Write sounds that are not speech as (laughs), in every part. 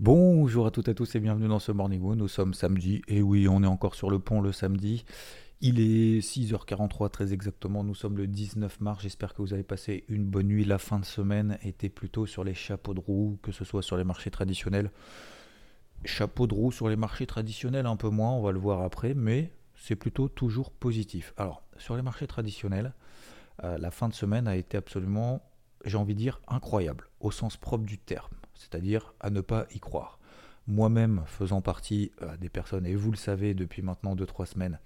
Bonjour à toutes et à tous et bienvenue dans ce Morning Moon. Nous sommes samedi et oui, on est encore sur le pont le samedi. Il est 6h43 très exactement, nous sommes le 19 mars, j'espère que vous avez passé une bonne nuit. La fin de semaine était plutôt sur les chapeaux de roue, que ce soit sur les marchés traditionnels. Chapeau de roue sur les marchés traditionnels un peu moins, on va le voir après, mais c'est plutôt toujours positif. Alors, sur les marchés traditionnels, euh, la fin de semaine a été absolument, j'ai envie de dire, incroyable, au sens propre du terme, c'est-à-dire à ne pas y croire. Moi-même faisant partie euh, des personnes, et vous le savez depuis maintenant 2-3 semaines,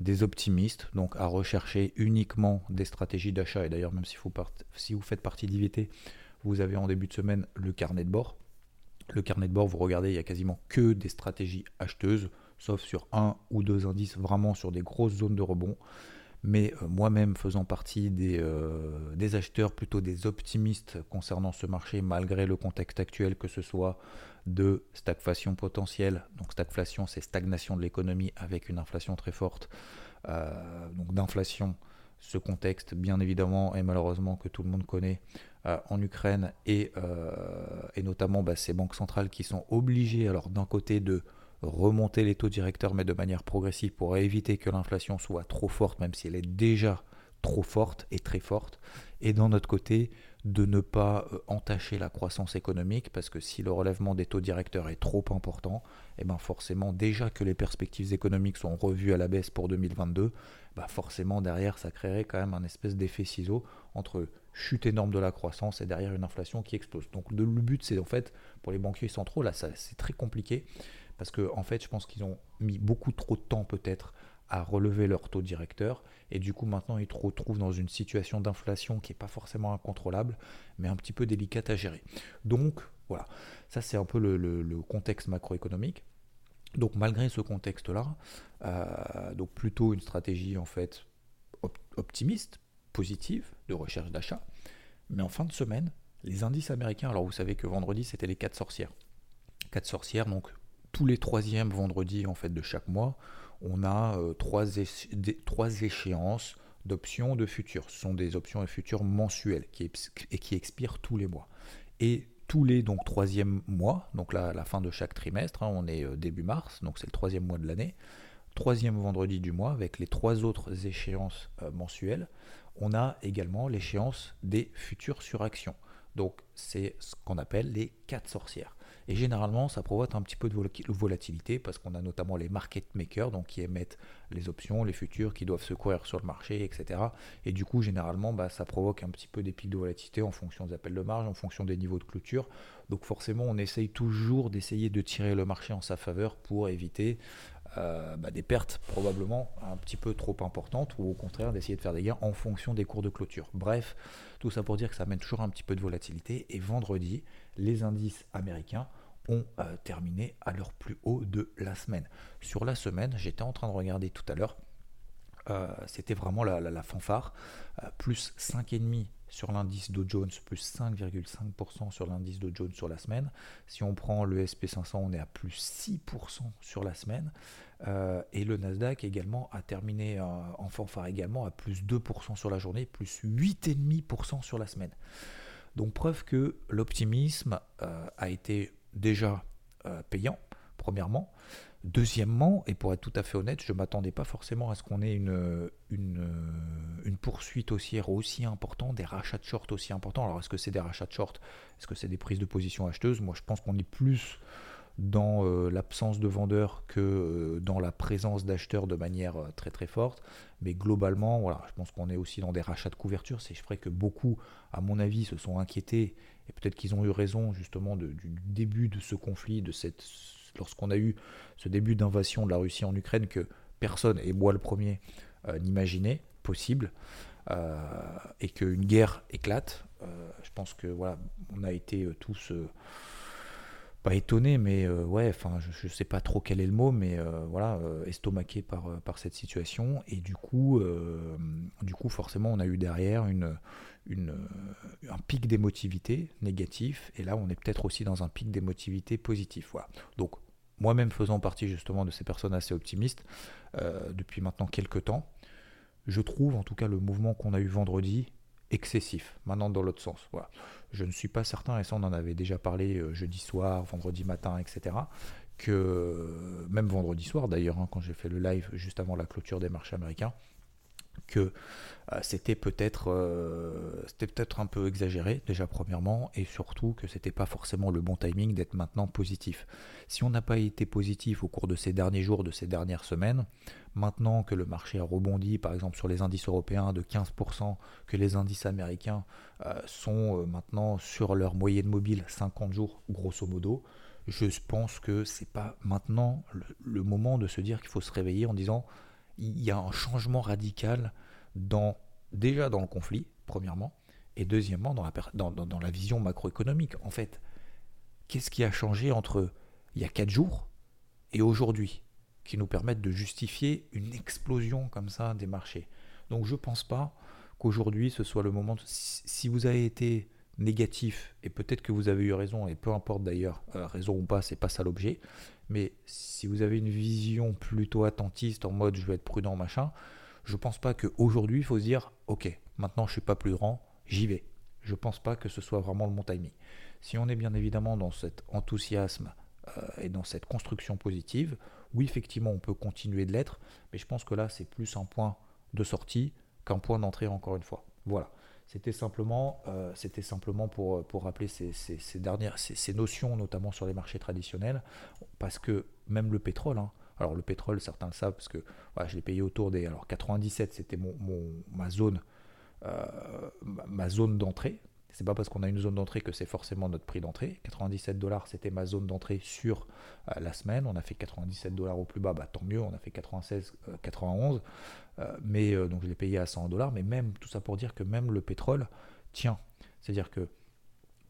des optimistes, donc à rechercher uniquement des stratégies d'achat, et d'ailleurs même si vous, si vous faites partie d'IVT, vous avez en début de semaine le carnet de bord. Le carnet de bord, vous regardez, il y a quasiment que des stratégies acheteuses, sauf sur un ou deux indices vraiment sur des grosses zones de rebond. Mais euh, moi-même faisant partie des, euh, des, acheteurs, plutôt des optimistes concernant ce marché, malgré le contexte actuel, que ce soit de stagflation potentielle, donc stagflation c'est stagnation de l'économie avec une inflation très forte, euh, donc d'inflation, ce contexte bien évidemment et malheureusement que tout le monde connaît en Ukraine et, et notamment bah, ces banques centrales qui sont obligées alors d'un côté de remonter les taux directeurs, mais de manière progressive pour éviter que l'inflation soit trop forte, même si elle est déjà trop forte et très forte. Et d'un autre côté, de ne pas euh, entacher la croissance économique, parce que si le relèvement des taux directeurs est trop important, et eh ben forcément, déjà que les perspectives économiques sont revues à la baisse pour 2022, bah forcément derrière, ça créerait quand même un espèce d'effet ciseau entre chute énorme de la croissance et derrière une inflation qui explose. Donc le but, c'est en fait, pour les banquiers centraux, là, c'est très compliqué, parce que en fait, je pense qu'ils ont mis beaucoup trop de temps peut-être à relever leur taux directeur, et du coup maintenant ils se retrouvent dans une situation d'inflation qui n'est pas forcément incontrôlable, mais un petit peu délicate à gérer. Donc voilà, ça c'est un peu le, contexte macroéconomique. Donc malgré ce contexte-là, euh, donc plutôt une stratégie en fait optimiste, positive, de recherche d'achat, mais en fin de semaine, les indices américains, alors vous savez que vendredi c'était les quatre sorcières. Quatre sorcières, donc tous les troisièmes vendredis en fait de chaque mois, on a euh, trois, échéances d'options de futurs. Ce sont des options et futurs mensuelles et qui expirent tous les mois. Et tous les donc troisième mois, donc là, la fin de chaque trimestre, hein, on est euh, début mars, donc c'est le troisième mois de l'année, troisième vendredi du mois, avec les trois autres échéances euh, mensuelles, on a également l'échéance des futurs sur action. Donc c'est ce qu'on appelle les quatre sorcières. Et généralement, ça provoque un petit peu de volatilité parce qu'on a notamment les market makers, donc qui émettent les options, les futurs, qui doivent se courir sur le marché, etc. Et du coup, généralement, bah, ça provoque un petit peu des pics de volatilité en fonction des appels de marge, en fonction des niveaux de clôture. Donc forcément, on essaye toujours d'essayer de tirer le marché en sa faveur pour éviter euh, bah, des pertes probablement un petit peu trop importantes ou au contraire d'essayer de faire des gains en fonction des cours de clôture. Bref, tout ça pour dire que ça amène toujours un petit peu de volatilité et vendredi, les indices américains ont euh, terminé à leur plus haut de la semaine. Sur la semaine, j'étais en train de regarder tout à l'heure, euh, c'était vraiment la, fanfare, euh, plus 5,5 sur l'indice Dow Jones, plus 5,5% sur l'indice Dow Jones sur la semaine. Si on prend le SP500, on est à plus 6% sur la semaine. et le Nasdaq également a terminé en fanfare également à plus 2% sur la journée, plus 8,5% sur la semaine. Donc preuve que l'optimisme a été déjà euh, payant, premièrement. Deuxièmement, et pour être tout à fait honnête, je ne m'attendais pas forcément à ce qu'on ait une, une, poursuite haussière aussi importante, des rachats de short aussi importants. Alors est-ce que c'est des rachats de short Est-ce que c'est des prises de position acheteuses? Moi je pense qu'on est plus dans euh, l'absence de vendeurs que euh, dans la présence d'acheteurs de manière très très forte. Mais globalement, voilà, je pense qu'on est aussi dans des rachats de couverture. C'est vrai que beaucoup, à mon avis, se sont inquiétés et peut-être qu'ils ont eu raison justement du début de ce conflit, de cette, lorsqu'on a eu ce début d'invasion de la Russie en Ukraine que personne, et moi le premier, euh, n'imaginait possible, euh, et qu'une guerre éclate. je pense que voilà, on a été tous étonné, mais euh, ouais, enfin, je, ne sais pas trop quel est le mot, mais euh, voilà, euh, estomaqué par, par cette situation. Et du coup, du coup, forcément, on a eu derrière une, une, un pic d'émotivité négatif. Et là, on est peut-être aussi dans un pic d'émotivité positif. Voilà. Donc, moi-même faisant partie justement de ces personnes assez optimistes depuis maintenant quelques temps, je trouve en tout cas le mouvement qu'on a eu vendredi excessif. Maintenant, dans l'autre sens. Voilà. Je ne suis pas certain, et ça on en avait déjà parlé euh, jeudi soir, vendredi matin, etc., que même vendredi soir d'ailleurs, hein, quand j'ai fait le live juste avant la clôture des marchés américains, que euh, c'était peut-être euh, peut-être un peu exagéré déjà premièrement et surtout que c'était pas forcément le bon timing d'être maintenant positif. Si on n'a pas été positif au cours de ces derniers jours, de ces dernières semaines, maintenant que le marché a rebondi par exemple sur les indices européens de 15%, que les indices américains euh, sont maintenant sur leur moyenne mobile 50 jours grosso modo, je pense que c'est pas maintenant le moment de se dire qu'il faut se réveiller en disant il y a un changement radical dans, déjà dans le conflit, premièrement, et deuxièmement dans la, dans, dans, la vision macroéconomique. En fait, qu'est-ce qui a changé entre il y a quatre jours et aujourd'hui qui nous permettent de justifier une explosion comme ça des marchés? Donc je ne pense pas qu'aujourd'hui ce soit le moment... Si vous avez été négatif, et peut-être que vous avez eu raison, et peu importe d'ailleurs, euh, raison ou pas, c'est pas ça l'objet, mais si vous avez une vision plutôt attentiste en mode je vais être prudent, machin, je pense pas qu'aujourd'hui il faut se dire ok, maintenant je suis pas plus grand, j'y vais. Je pense pas que ce soit vraiment le bon timing. Si on est bien évidemment dans cet enthousiasme euh, et dans cette construction positive, oui effectivement on peut continuer de l'être, mais je pense que là c'est plus un point de sortie qu'un point d'entrée encore une fois. Voilà. C'était simplement, euh, simplement pour, pour rappeler ces, ces, dernières, ces, notions, notamment sur les marchés traditionnels, parce que même le pétrole, hein, alors le pétrole, certains le savent, parce que je l'ai payé autour des... Alors 97, c'était mon, ma zone, euh, ma zone d'entrée, c'est pas parce qu'on a une zone d'entrée que c'est forcément notre prix d'entrée. 97 dollars, c'était ma zone d'entrée sur euh, la semaine. On a fait 97 dollars au plus bas, bah, tant mieux. On a fait 96, 91. Euh, euh, mais donc je l'ai payé à 100 dollars. Mais même tout ça pour dire que même le pétrole tient. C'est-à-dire que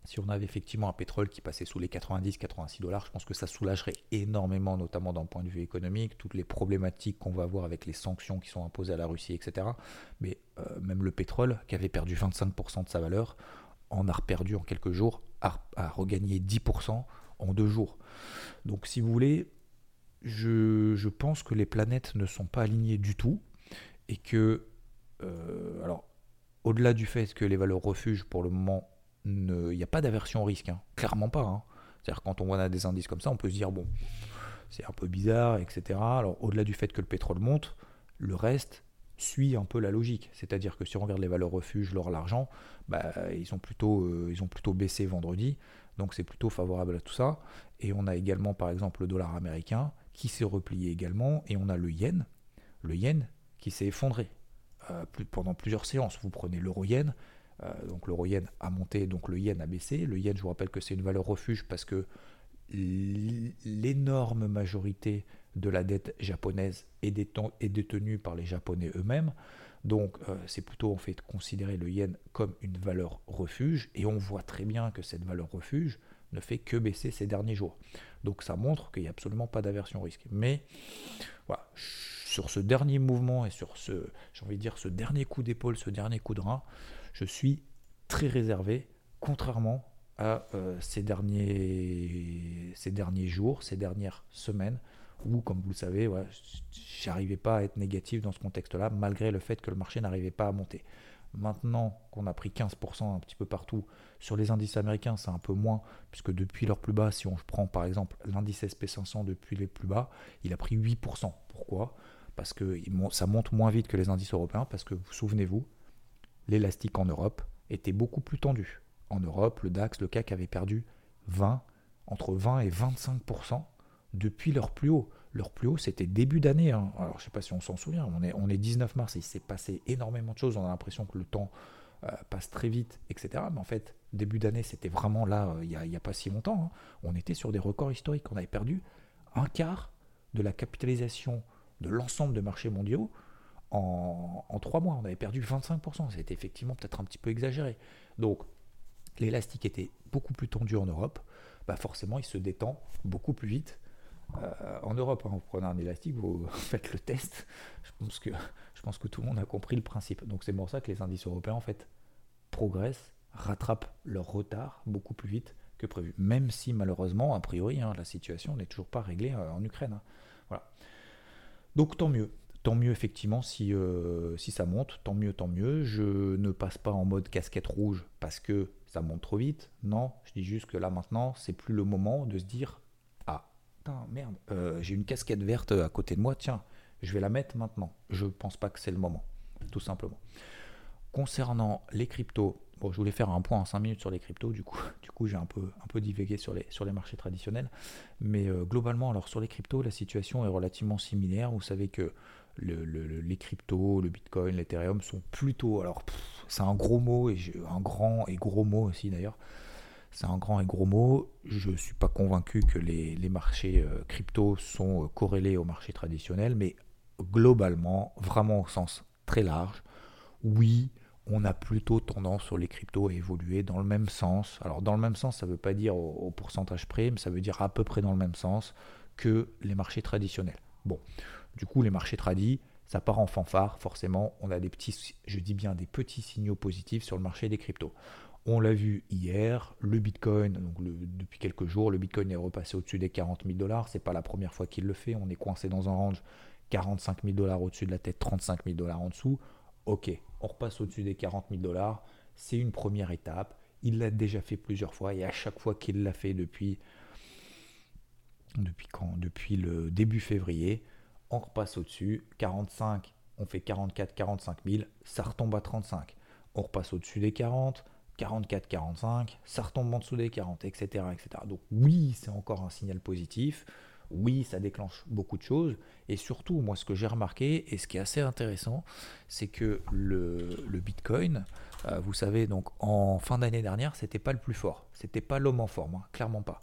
si on avait effectivement un pétrole qui passait sous les 90-86 dollars, je pense que ça soulagerait énormément, notamment d'un point de vue économique, toutes les problématiques qu'on va avoir avec les sanctions qui sont imposées à la Russie, etc. Mais même le pétrole, qui avait perdu 25% de sa valeur, en a perdu en quelques jours, a, regagné 10% en deux jours. Donc si vous voulez, je, pense que les planètes ne sont pas alignées du tout et que, euh, alors, au-delà du fait que les valeurs refuges, pour le moment, il n'y a pas d'aversion au risque, hein. clairement pas. Hein. C'est-à-dire quand on voit des indices comme ça, on peut se dire, bon, c'est un peu bizarre, etc. Alors au-delà du fait que le pétrole monte, le reste, suit un peu la logique. C'est-à-dire que si on regarde les valeurs refuges, l'or, l'argent, bah, ils, ont plutôt, euh, ils ont plutôt baissé vendredi. Donc c'est plutôt favorable à tout ça. Et on a également par exemple le dollar américain qui s'est replié également. Et on a le yen. Le yen qui s'est effondré euh, pendant plusieurs séances. Vous prenez l'euro-yen. Euh, donc l'euro-yen a monté, donc le yen a baissé. Le yen, je vous rappelle que c'est une valeur refuge parce que l'énorme majorité de la dette japonaise est, détenue par les Japonais eux-mêmes. Donc euh, c'est plutôt en fait considérer le yen comme une valeur refuge et on voit très bien que cette valeur refuge ne fait que baisser ces derniers jours. Donc ça montre qu'il n'y a absolument pas d'aversion risque. Mais sur ce dernier mouvement et sur ce, j'ai envie de dire, ce dernier coup d'épaule, ce dernier coup de rein, je suis très réservé, contrairement à euh, ces, derniers, ces derniers jours, ces dernières semaines, où, comme vous le savez, j'arrivais pas à être négatif dans ce contexte-là, malgré le fait que le marché n'arrivait pas à monter. Maintenant qu'on a pris 15% un petit peu partout, sur les indices américains, c'est un peu moins, puisque depuis leur plus bas, si on prend par exemple l'indice SP500 depuis les plus bas, il a pris 8%. Pourquoi? Parce que ça monte moins vite que les indices européens, parce que vous souvenez-vous, l'élastique en Europe était beaucoup plus tendu. En Europe, le DAX, le CAC avait perdu 20, entre 20 et 25% depuis leur plus haut. Leur plus haut, c'était début d'année. Hein. Alors, je ne sais pas si on s'en souvient, on est, on est 19 mars, il s'est passé énormément de choses, on a l'impression que le temps euh, passe très vite, etc. Mais en fait, début d'année, c'était vraiment là, euh, il n'y a, pas si longtemps. Hein. On était sur des records historiques. On avait perdu un quart de la capitalisation de l'ensemble des marchés mondiaux en, en trois mois. On avait perdu 25%. C'était effectivement peut-être un petit peu exagéré. Donc, l'élastique était beaucoup plus tendu en Europe, bah forcément il se détend beaucoup plus vite euh, en Europe. Hein. vous prenez un élastique, vous (laughs) faites le test. Je pense, que, tout le monde a compris le principe. Donc c'est pour ça que les indices européens en fait progressent, rattrapent leur retard beaucoup plus vite que prévu. Même si malheureusement, a priori, hein, la situation n'est toujours pas réglée euh, en Ukraine. Hein. Voilà. Donc tant mieux. Tant mieux effectivement si, euh, si ça monte, tant mieux, tant mieux. Je ne passe pas en mode casquette rouge parce que ça monte trop vite. Non, je dis juste que là maintenant, c'est plus le moment de se dire merde, euh, j'ai une casquette verte à côté de moi, tiens, je vais la mettre maintenant. Je ne pense pas que c'est le moment, tout simplement. Concernant les cryptos, bon, je voulais faire un point en 5 minutes sur les cryptos, du coup, (laughs) du coup j'ai un peu, un peu divagué sur les, sur les marchés traditionnels. Mais euh, globalement, alors sur les cryptos, la situation est relativement similaire. Vous savez que les cryptos, le bitcoin, l'ethereum sont plutôt. Alors, c'est un gros mot, et un grand et gros mot aussi d'ailleurs. C'est un grand et gros mot. Je ne suis pas convaincu que les, marchés euh, cryptos sont euh, corrélés au marché traditionnel, mais globalement, vraiment au sens très large, oui, on a plutôt tendance sur les cryptos à évoluer dans le même sens. Alors dans le même sens, ça ne veut pas dire au, pourcentage près, mais ça veut dire à peu près dans le même sens que les marchés traditionnels. Bon, du coup, les marchés tradis, ça part en fanfare, forcément, on a des petits, je dis bien des petits signaux positifs sur le marché des cryptos. On l'a vu hier, le Bitcoin, donc depuis quelques jours, le Bitcoin est repassé au-dessus des 40 000 dollars. C'est pas la première fois qu'il le fait. On est coincé dans un range 45 000 dollars au-dessus de la tête, 35 000 dollars en dessous. Ok, on repasse au-dessus des 40 000 dollars. C'est une première étape. Il l'a déjà fait plusieurs fois et à chaque fois qu'il l'a fait depuis, depuis quand? Depuis le début février, on repasse au-dessus. 45, on fait 44, 45 000, ça retombe à 35. On repasse au-dessus des 40, 44, 45, ça retombe en dessous des 40, etc. etc. Donc oui, c'est encore un signal positif. Oui, ça déclenche beaucoup de choses. Et surtout, moi, ce que j'ai remarqué, et ce qui est assez intéressant, c'est que le, Bitcoin, euh, vous savez, donc en fin d'année dernière, c'était pas le plus fort. C'était pas l'homme en forme, hein, clairement pas.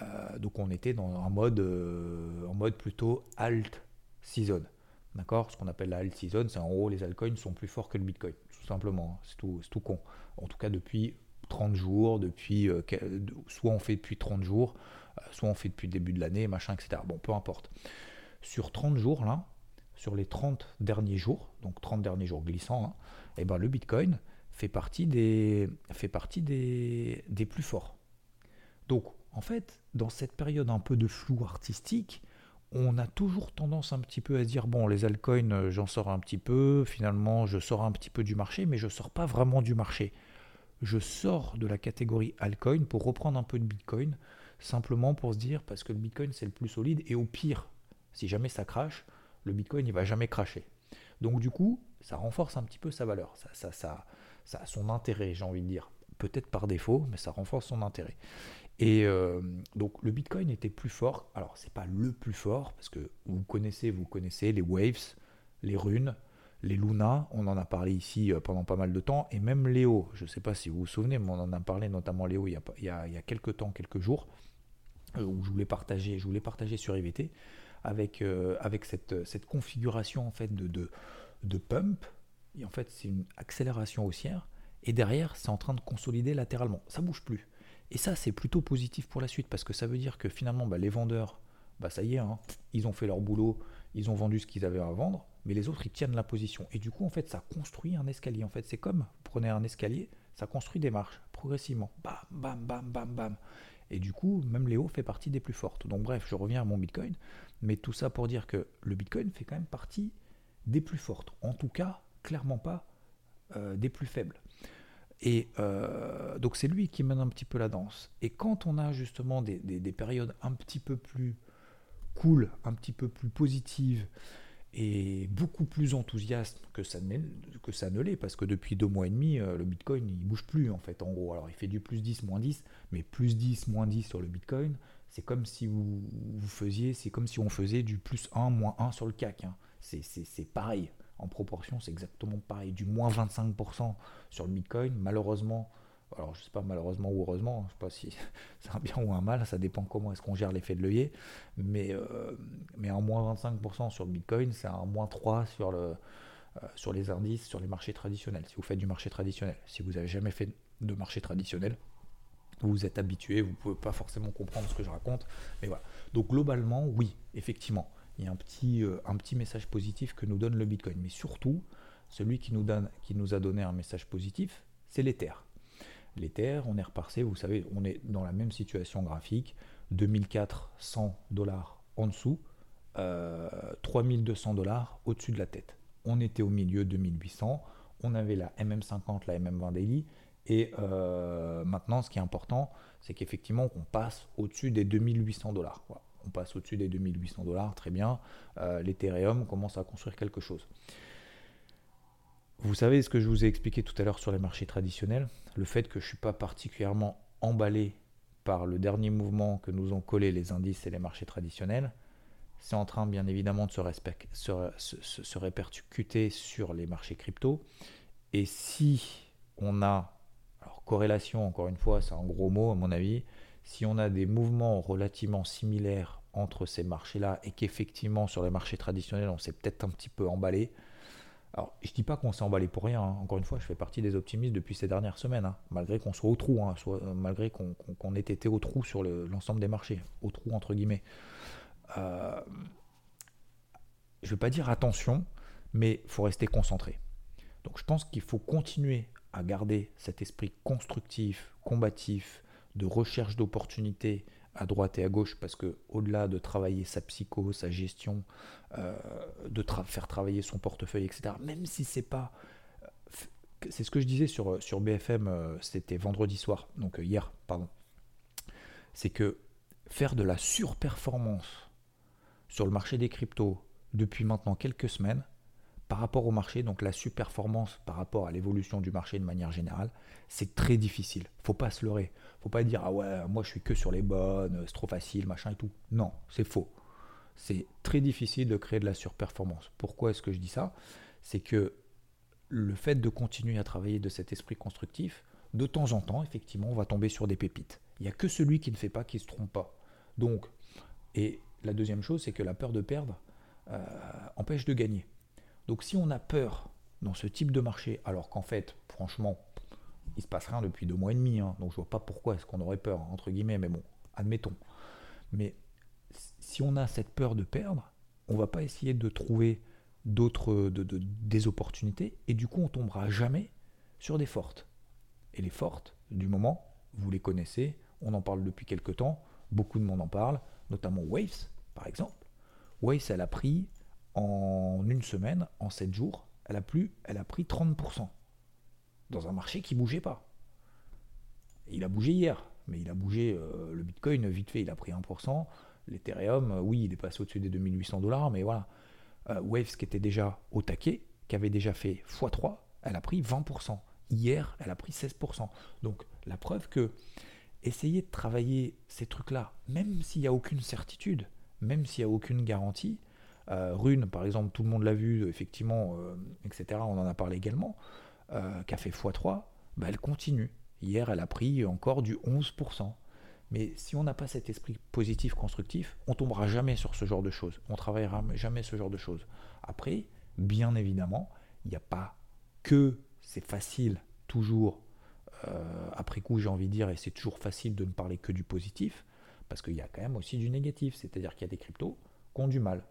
Euh, donc on était dans un mode, euh, en mode plutôt alt season. D'accord? Ce qu'on appelle la alt season, c'est en gros les altcoins sont plus forts que le bitcoin, tout simplement. Hein. C'est tout, tout, con. En tout cas, depuis 30 jours, depuis, euh, soit on fait depuis 30 jours, soit on fait depuis le début de l'année, machin, etc. Bon, peu importe. Sur 30 jours, là, sur les 30 derniers jours, donc 30 derniers jours glissants, hein, eh ben, le bitcoin fait partie des, fait partie des plus forts. Donc, en fait, dans cette période un peu de flou artistique, on a toujours tendance un petit peu à dire bon, les altcoins, euh, j'en sors un petit peu, finalement, je sors un petit peu du marché, mais je ne sors pas vraiment du marché. Je sors de la catégorie altcoin pour reprendre un peu de bitcoin, simplement pour se dire parce que le bitcoin c'est le plus solide et au pire, si jamais ça crache, le bitcoin il va jamais cracher. Donc du coup, ça renforce un petit peu sa valeur, ça, ça, ça, ça son intérêt, j'ai envie de dire. Peut-être par défaut, mais ça renforce son intérêt. Et euh, donc le Bitcoin était plus fort. Alors c'est pas le plus fort parce que vous connaissez, vous connaissez les waves, les runes, les Luna. On en a parlé ici euh, pendant pas mal de temps et même Léo. Je ne sais pas si vous vous souvenez, mais on en a parlé notamment Léo il y a, quelques temps, quelques jours, euh, où je voulais partager, je voulais partager sur IVT avec cette, configuration en fait de, de, de pump. Et en fait c'est une accélération haussière et derrière c'est en train de consolider latéralement. Ça bouge plus. Et ça, c'est plutôt positif pour la suite parce que ça veut dire que finalement, bah, les vendeurs, bah, ça y est, hein, ils ont fait leur boulot, ils ont vendu ce qu'ils avaient à vendre, mais les autres, ils tiennent la position. Et du coup, en fait, ça construit un escalier. En fait, c'est comme, vous prenez un escalier, ça construit des marches progressivement. Bam, bam, bam, bam, bam. Et du coup, même Léo fait partie des plus fortes. Donc bref, je reviens à mon Bitcoin. Mais tout ça pour dire que le Bitcoin fait quand même partie des plus fortes. En tout cas, clairement pas euh, des plus faibles. Et euh, donc c'est lui qui mène un petit peu la danse. Et quand on a justement des, périodes un petit peu plus cool, un petit peu plus positives et beaucoup plus enthousiastes que ça, ne l'est, parce que depuis deux mois et demi, euh, le Bitcoin il bouge plus en fait en gros. Alors il fait du plus 10, moins 10, mais plus 10, moins 10 sur le Bitcoin, c'est comme si vous, vous faisiez, c'est comme si on faisait du plus 1, moins 1 sur le CAC. Hein. C'est pareil en proportion, c'est exactement pareil. Du moins 25% sur le Bitcoin, malheureusement, alors je sais pas malheureusement ou heureusement, je sais pas si (laughs) c'est un bien ou un mal, ça dépend comment est-ce qu'on gère l'effet de l'œillet, mais, euh, mais un moins 25% sur le Bitcoin, c'est un moins 3 sur, le, euh, sur les indices, sur les marchés traditionnels, si vous faites du marché traditionnel. Si vous n'avez jamais fait de marché traditionnel. Vous êtes habitué, vous pouvez pas forcément comprendre ce que je raconte. Mais voilà. Donc globalement, oui, effectivement, il y a un petit, euh, un petit message positif que nous donne le Bitcoin. Mais surtout, celui qui nous, donne, qui nous a donné un message positif, c'est l'Ether. L'Ether, on est repassé, vous savez, on est dans la même situation graphique, 2400 dollars en dessous, 3200 euh, dollars au-dessus de la tête. On était au milieu 2800, on avait la MM50, la MM20 daily, et euh, maintenant, ce qui est important, c'est qu'effectivement, on passe au-dessus des 2800 dollars. On passe au-dessus des 2800 dollars, très bien. Euh, L'Ethereum commence à construire quelque chose. Vous savez ce que je vous ai expliqué tout à l'heure sur les marchés traditionnels, le fait que je ne suis pas particulièrement emballé par le dernier mouvement que nous ont collé les indices et les marchés traditionnels, c'est en train bien évidemment de se, se, répercuter sur les marchés crypto. Et si on a, alors corrélation encore une fois, c'est un gros mot à mon avis, si on a des mouvements relativement similaires entre ces marchés-là et qu'effectivement sur les marchés traditionnels on s'est peut-être un petit peu emballé, alors, je ne dis pas qu'on s'est emballé pour rien. Hein. Encore une fois, je fais partie des optimistes depuis ces dernières semaines, hein. malgré qu'on soit au trou, hein, euh, malgré qu'on ait été au trou sur l'ensemble des marchés, au trou entre guillemets. Euh, je ne vais pas dire attention, mais il faut rester concentré. Donc, je pense qu'il faut continuer à garder cet esprit constructif, combatif, de recherche d'opportunités, à droite et à gauche parce que au-delà de travailler sa psycho, sa gestion, euh, de faire travailler son portefeuille, etc. Même si c'est pas, euh, c'est ce que je disais sur sur BFM, euh, c'était vendredi soir, donc hier, pardon. C'est que faire de la surperformance sur le marché des cryptos depuis maintenant quelques semaines, par rapport au marché, donc la surperformance par rapport à l'évolution du marché de manière générale, c'est très difficile. Faut pas se leurrer. Faut pas dire ah ouais, moi je suis que sur les bonnes, c'est trop facile, machin et tout. Non, c'est faux. C'est très difficile de créer de la surperformance. Pourquoi est-ce que je dis ça? C'est que le fait de continuer à travailler de cet esprit constructif, de temps en temps, effectivement, on va tomber sur des pépites. Il n'y a que celui qui ne fait pas qui se trompe pas. Donc, et la deuxième chose, c'est que la peur de perdre euh, empêche de gagner. Donc si on a peur dans ce type de marché, alors qu'en fait, franchement, il se passe rien depuis deux mois et demi, hein, donc je vois pas pourquoi est-ce qu'on aurait peur, entre guillemets, mais bon, admettons. Mais si on a cette peur de perdre, on va pas essayer de trouver d'autres de, des opportunités, et du coup on tombera jamais sur des fortes. Et les fortes, du moment, vous les connaissez, on en parle depuis quelques temps, beaucoup de monde en parle, notamment Waves, par exemple. Waves, elle a pris en une semaine, en 7 jours, elle a, elle a pris 30%. Dans un marché qui bougeait pas. Il a bougé hier, mais il a bougé euh, le Bitcoin vite fait, il a pris 1%. L'Ethereum, euh, oui, il est passé au-dessus des 2800 dollars, mais voilà. Euh, Waves, qui était déjà au taquet, qui avait déjà fait x3, elle a pris 20%. Hier, elle a pris 16%. Donc, la preuve que essayer de travailler ces trucs-là, même s'il n'y a aucune certitude, même s'il n'y a aucune garantie, Rune, par exemple, tout le monde l'a vu, effectivement, euh, etc. On en a parlé également, euh, qui a fait x3, bah, elle continue. Hier, elle a pris encore du 11%. Mais si on n'a pas cet esprit positif, constructif, on tombera jamais sur ce genre de choses. On travaillera jamais ce genre de choses. Après, bien évidemment, il n'y a pas que c'est facile, toujours, après coup, j'ai envie de dire, et c'est toujours facile de ne parler que du positif, parce qu'il y a quand même aussi du négatif. C'est-à-dire qu'il y a des cryptos qui ont du mal.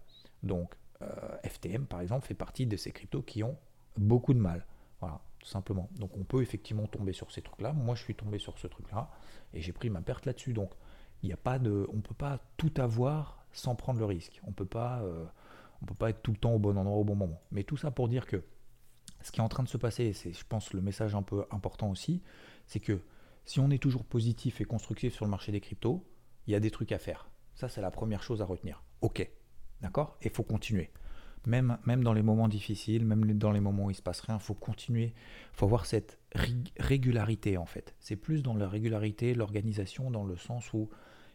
Donc euh, FTM par exemple fait partie de ces cryptos qui ont beaucoup de mal. Voilà, tout simplement. Donc on peut effectivement tomber sur ces trucs-là. Moi je suis tombé sur ce truc-là et j'ai pris ma perte là-dessus. Donc il n'y a pas de, on peut pas tout avoir sans prendre le risque. On peut euh, peut pas être tout le temps au bon endroit au bon moment. Mais tout ça pour dire que ce qui est en train de se passer, c'est je pense le message un peu important aussi, c'est que si on est toujours positif et constructif sur le marché des cryptos, il y a des trucs à faire. Ça c'est la première chose à retenir. Ok, D'accord? Et il faut continuer. Même, même dans les moments difficiles, même dans les moments où il ne se passe rien, il faut continuer. Il faut avoir cette régularité en fait. C'est plus dans la régularité, l'organisation, dans le sens où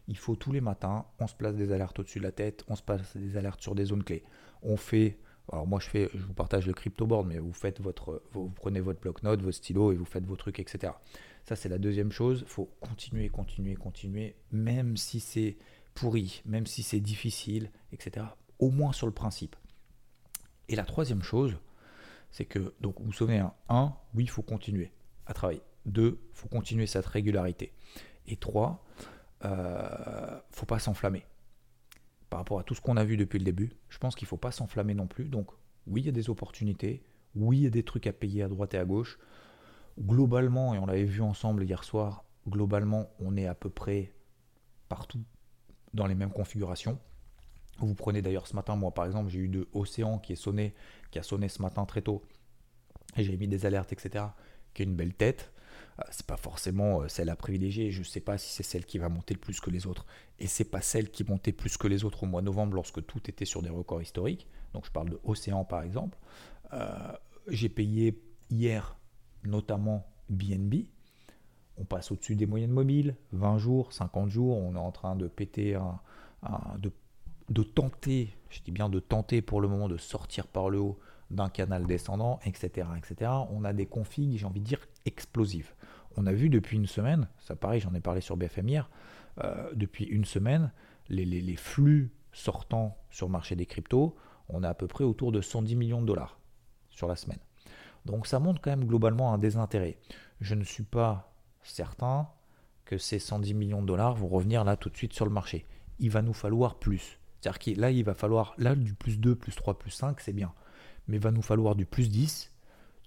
il faut tous les matins, on se place des alertes au-dessus de la tête, on se place des alertes sur des zones clés. On fait, alors moi je fais, je vous partage le crypto board, mais vous faites votre, vous prenez votre bloc-notes, votre stylo et vous faites vos trucs, etc. Ça c'est la deuxième chose. Il faut continuer, continuer, continuer, même si c'est pourri, même si c'est difficile, etc. Au moins sur le principe. Et la troisième chose, c'est que, donc vous vous souvenez, un, oui, il faut continuer à travailler. Deux, faut continuer cette régularité. Et trois, euh, faut pas s'enflammer. Par rapport à tout ce qu'on a vu depuis le début, je pense qu'il faut pas s'enflammer non plus. Donc oui, il y a des opportunités. Oui, il y a des trucs à payer à droite et à gauche. Globalement, et on l'avait vu ensemble hier soir, globalement, on est à peu près partout dans les mêmes configurations. Vous prenez d'ailleurs ce matin, moi par exemple, j'ai eu de Océan qui est sonné, qui a sonné ce matin très tôt, et j'ai mis des alertes, etc., qui a une belle tête. Euh, c'est pas forcément euh, celle à privilégier. Je ne sais pas si c'est celle qui va monter le plus que les autres. Et c'est pas celle qui montait plus que les autres au mois de novembre lorsque tout était sur des records historiques. Donc je parle de Océan par exemple. Euh, j'ai payé hier notamment BNB. On passe au-dessus des moyennes mobiles, 20 jours, 50 jours. On est en train de péter de tenter, je dis bien de tenter pour le moment de sortir par le haut d'un canal descendant, etc., etc. On a des configs, j'ai envie de dire, explosives. On a vu depuis une semaine, ça pareil, j'en ai parlé sur BFM hier, euh, depuis une semaine, les, flux sortants sur le marché des cryptos, on a à peu près autour de 110 millions de dollars sur la semaine. Donc ça montre quand même globalement un désintérêt. Je ne suis pas certain que ces 110 millions de dollars vont revenir là tout de suite sur le marché. Il va nous falloir plus. C'est-à-dire que là, il va falloir, là, du plus 2, plus 3, plus 5, c'est bien. Mais il va nous falloir du plus 10,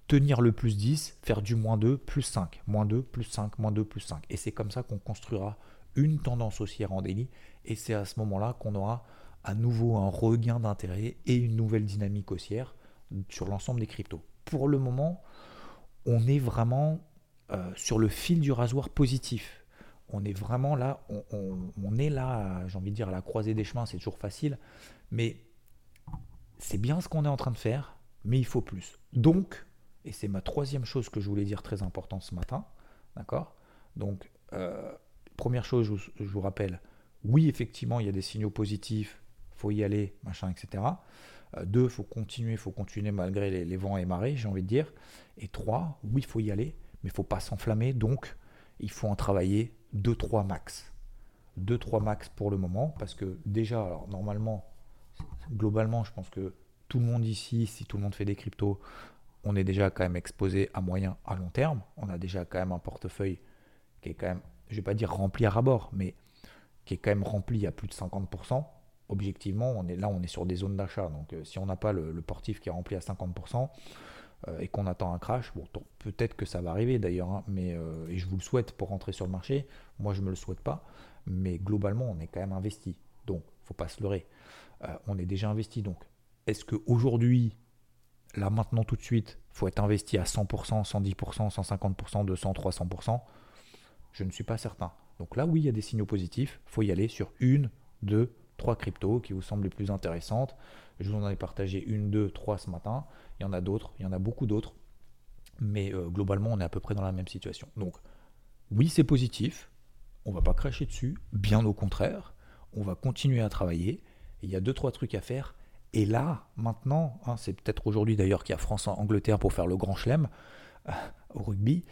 tenir le plus 10, faire du moins 2, plus 5, moins 2, plus 5, moins 2, plus 5. Et c'est comme ça qu'on construira une tendance haussière en délit. Et c'est à ce moment-là qu'on aura à nouveau un regain d'intérêt et une nouvelle dynamique haussière sur l'ensemble des cryptos. Pour le moment, on est vraiment sur le fil du rasoir positif on est vraiment là, on, est là, j'ai envie de dire, à la croisée des chemins, c'est toujours facile, mais c'est bien ce qu'on est en train de faire, mais il faut plus. Donc, et c'est ma troisième chose que je voulais dire très importante ce matin, d'accord? Donc, euh, première chose, je vous, rappelle, oui, effectivement, il y a des signaux positifs, faut y aller, machin, etc. Euh, deux, faut continuer, faut continuer malgré les, les vents et marées, j'ai envie de dire. Et trois, oui, faut y aller, mais il faut pas s'enflammer, donc il faut en travailler 2-3 max. 2-3 max pour le moment, parce que déjà, alors normalement, globalement, je pense que tout le monde ici, si tout le monde fait des cryptos, on est déjà quand même exposé à moyen, à long terme. On a déjà quand même un portefeuille qui est quand même, je vais pas dire rempli à rabord, mais qui est quand même rempli à plus de 50%. Objectivement, on est là, on est sur des zones d'achat. Donc, euh, si on n'a pas le, le, portif qui est rempli à 50%, euh, et qu'on attend un crash, peut-être que ça va arriver d'ailleurs, hein, mais euh, et je vous le souhaite pour rentrer sur le marché. Moi, je me le souhaite pas, mais globalement, on est quand même investi. Donc, faut pas se leurrer. Euh, on est déjà investi. Donc, est-ce que aujourd'hui, là maintenant tout de suite, faut être investi à 100%, 110%, 150%, 200, 300% Je ne suis pas certain. Donc là, oui, il y a des signaux positifs. Faut y aller sur une, deux, trois cryptos qui vous semblent les plus intéressantes. Je vous en ai partagé une, deux, trois ce matin. Il y en a d'autres, il y en a beaucoup d'autres. Mais euh, globalement, on est à peu près dans la même situation. Donc, oui, c'est positif. On va pas cracher dessus. Bien au contraire. On va continuer à travailler. Il y a deux, trois trucs à faire. Et là, maintenant, hein, c'est peut-être aujourd'hui d'ailleurs qu'il y a France-Angleterre pour faire le grand chelem euh, au rugby.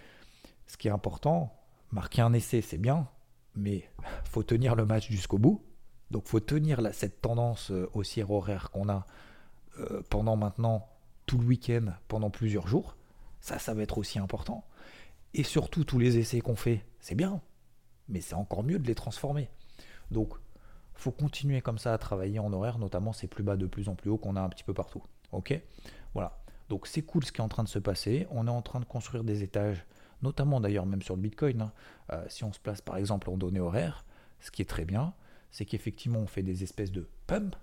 Ce qui est important, marquer un essai, c'est bien, mais faut tenir le match jusqu'au bout. Donc faut tenir cette tendance euh, haussière horaire qu'on a euh, pendant maintenant tout le week-end, pendant plusieurs jours. Ça, ça va être aussi important. Et surtout, tous les essais qu'on fait, c'est bien, mais c'est encore mieux de les transformer. Donc, faut continuer comme ça à travailler en horaire, notamment ces plus bas de plus en plus haut qu'on a un petit peu partout. Ok? Voilà. Donc c'est cool ce qui est en train de se passer. On est en train de construire des étages, notamment d'ailleurs même sur le Bitcoin. Hein. Euh, si on se place par exemple en données horaires, ce qui est très bien, c'est qu'effectivement on fait des espèces de pump,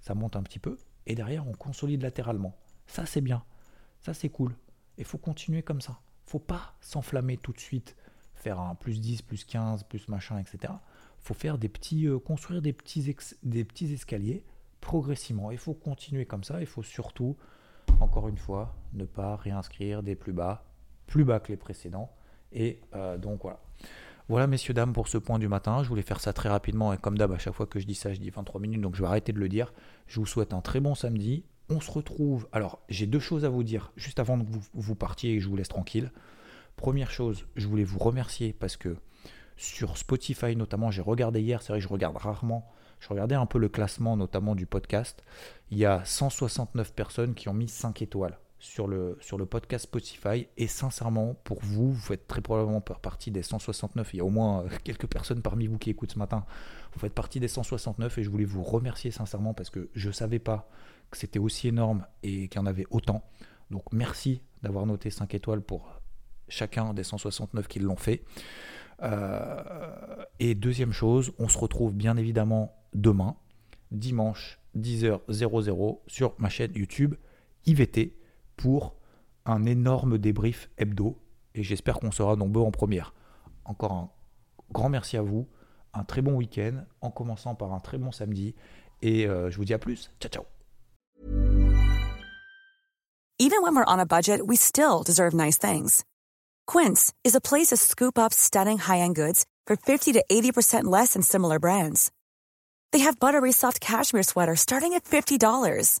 ça monte un petit peu, et derrière on consolide latéralement. Ça c'est bien, ça c'est cool. Il faut continuer comme ça. Faut pas s'enflammer tout de suite, faire un plus 10, plus 15, plus machin, etc. Faut faire des petits, euh, construire des petits, des petits escaliers progressivement. Il faut continuer comme ça. Il faut surtout, encore une fois, ne pas réinscrire des plus bas, plus bas que les précédents. Et euh, donc voilà. Voilà, messieurs, dames, pour ce point du matin. Je voulais faire ça très rapidement et comme d'hab, à chaque fois que je dis ça, je dis 23 minutes, donc je vais arrêter de le dire. Je vous souhaite un très bon samedi. On se retrouve. Alors, j'ai deux choses à vous dire juste avant que vous, partiez et que je vous laisse tranquille. Première chose, je voulais vous remercier parce que sur Spotify notamment, j'ai regardé hier, c'est vrai que je regarde rarement, je regardais un peu le classement notamment du podcast. Il y a 169 personnes qui ont mis 5 étoiles sur le, sur le podcast Spotify. Et sincèrement, pour vous, vous faites très probablement partie des 169. Il y a au moins euh, (laughs) quelques personnes parmi vous qui écoutent ce matin. Vous faites partie des 169 et je voulais vous remercier sincèrement parce que je ne savais pas que c'était aussi énorme et qu'il y en avait autant. Donc merci d'avoir noté 5 étoiles pour chacun des 169 qui l'ont fait. Euh, et deuxième chose, on se retrouve bien évidemment demain, dimanche 10h00 sur ma chaîne YouTube IVT pour un énorme débrief hebdo. Et j'espère qu'on sera nombreux en première. Encore un grand merci à vous. Un très bon week-end en commençant par un très bon samedi. Et euh, je vous dis à plus. Ciao, ciao. Even when we're on a budget, we still deserve nice things. Quince is a place to scoop up stunning high-end goods for 50 to 80% less than similar brands. They have buttery soft cashmere sweaters starting at $50,